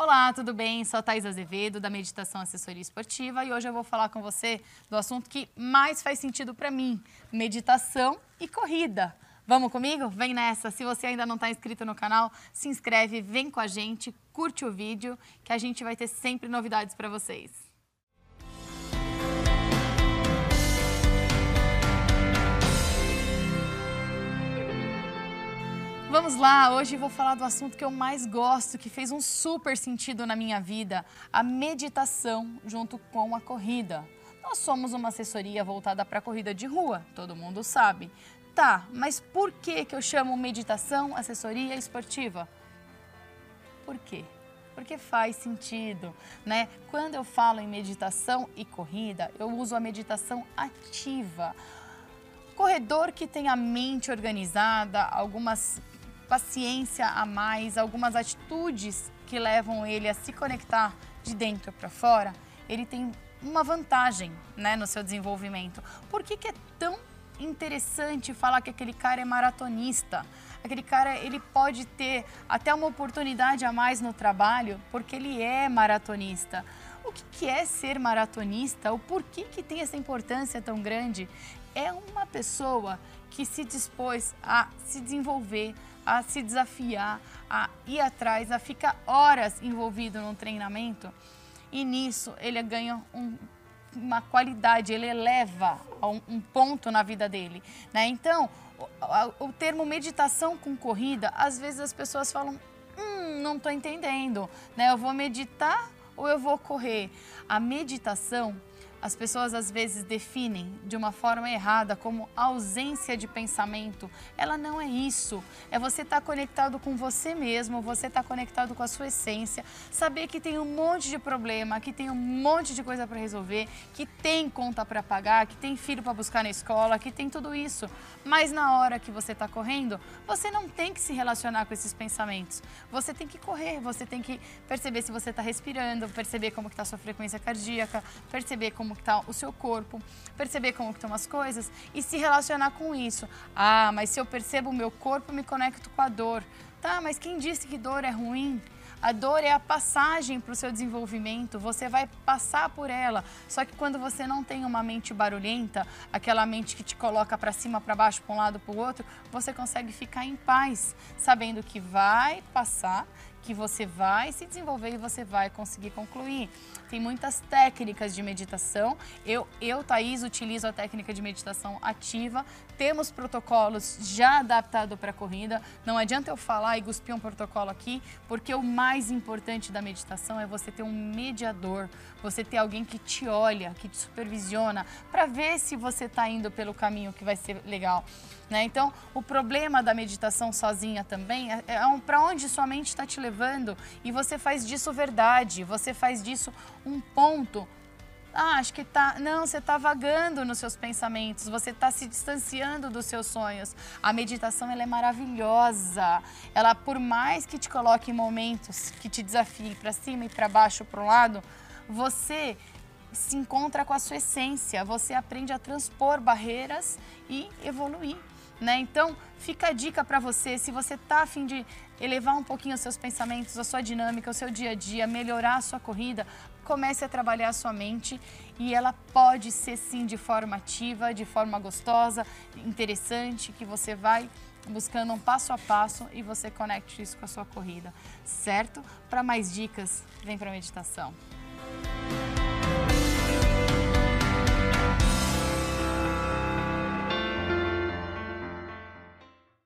Olá, tudo bem? Sou a Thais Azevedo, da Meditação Assessoria Esportiva, e hoje eu vou falar com você do assunto que mais faz sentido para mim: meditação e corrida. Vamos comigo? Vem nessa! Se você ainda não está inscrito no canal, se inscreve, vem com a gente, curte o vídeo, que a gente vai ter sempre novidades para vocês. Vamos lá, hoje vou falar do assunto que eu mais gosto, que fez um super sentido na minha vida, a meditação junto com a corrida. Nós somos uma assessoria voltada para a corrida de rua, todo mundo sabe. Tá, mas por que, que eu chamo meditação assessoria esportiva? Por quê? Porque faz sentido, né? Quando eu falo em meditação e corrida, eu uso a meditação ativa. Corredor que tem a mente organizada, algumas paciência a mais, algumas atitudes que levam ele a se conectar de dentro para fora, ele tem uma vantagem né, no seu desenvolvimento. Por que, que é tão interessante falar que aquele cara é maratonista? Aquele cara ele pode ter até uma oportunidade a mais no trabalho porque ele é maratonista. O que, que é ser maratonista? O porquê que tem essa importância tão grande? É uma pessoa que se dispôs a se desenvolver, a se desafiar, a ir atrás, a ficar horas envolvido num treinamento e nisso ele ganha um, uma qualidade, ele eleva um, um, ponto na vida dele. Né? Então, o, o, termo meditação com corrida, às vezes as pessoas falam, hum, não estou entendendo, né? eu vou meditar ou eu vou correr? A meditação as pessoas às vezes definem de uma forma errada como ausência de pensamento. Ela não é isso. É você estar tá conectado com você mesmo, você estar tá conectado com a sua essência, saber que tem um monte de problema, que tem um monte de coisa para resolver, que tem conta para pagar, que tem filho para buscar na escola, que tem tudo isso. Mas na hora que você está correndo, você não tem que se relacionar com esses pensamentos. Você tem que correr, você tem que perceber se você está respirando, perceber como está sua frequência cardíaca, perceber como como está o seu corpo, perceber como estão as coisas e se relacionar com isso. Ah, mas se eu percebo o meu corpo, me conecto com a dor. Tá, mas quem disse que dor é ruim? A dor é a passagem para o seu desenvolvimento, você vai passar por ela. Só que quando você não tem uma mente barulhenta, aquela mente que te coloca para cima, para baixo, para um lado, para o outro, você consegue ficar em paz, sabendo que vai passar que você vai se desenvolver e você vai conseguir concluir. Tem muitas técnicas de meditação. Eu, eu Thaís, utilizo a técnica de meditação ativa. Temos protocolos já adaptados para a corrida. Não adianta eu falar e cuspir um protocolo aqui, porque o mais importante da meditação é você ter um mediador, você ter alguém que te olha, que te supervisiona, para ver se você está indo pelo caminho que vai ser legal. Né? Então, o problema da meditação sozinha também é, é para onde sua mente está te levando e você faz disso verdade, você faz disso um ponto. Ah, acho que tá. Não, você está vagando nos seus pensamentos, você está se distanciando dos seus sonhos. A meditação ela é maravilhosa. Ela, por mais que te coloque em momentos que te desafiem para cima e para baixo, para um lado, você se encontra com a sua essência, você aprende a transpor barreiras e evoluir. Né? Então, fica a dica para você, se você está a fim de elevar um pouquinho os seus pensamentos, a sua dinâmica, o seu dia a dia, melhorar a sua corrida, comece a trabalhar a sua mente e ela pode ser sim de forma ativa, de forma gostosa, interessante, que você vai buscando um passo a passo e você conecte isso com a sua corrida, certo? Para mais dicas, vem para a meditação.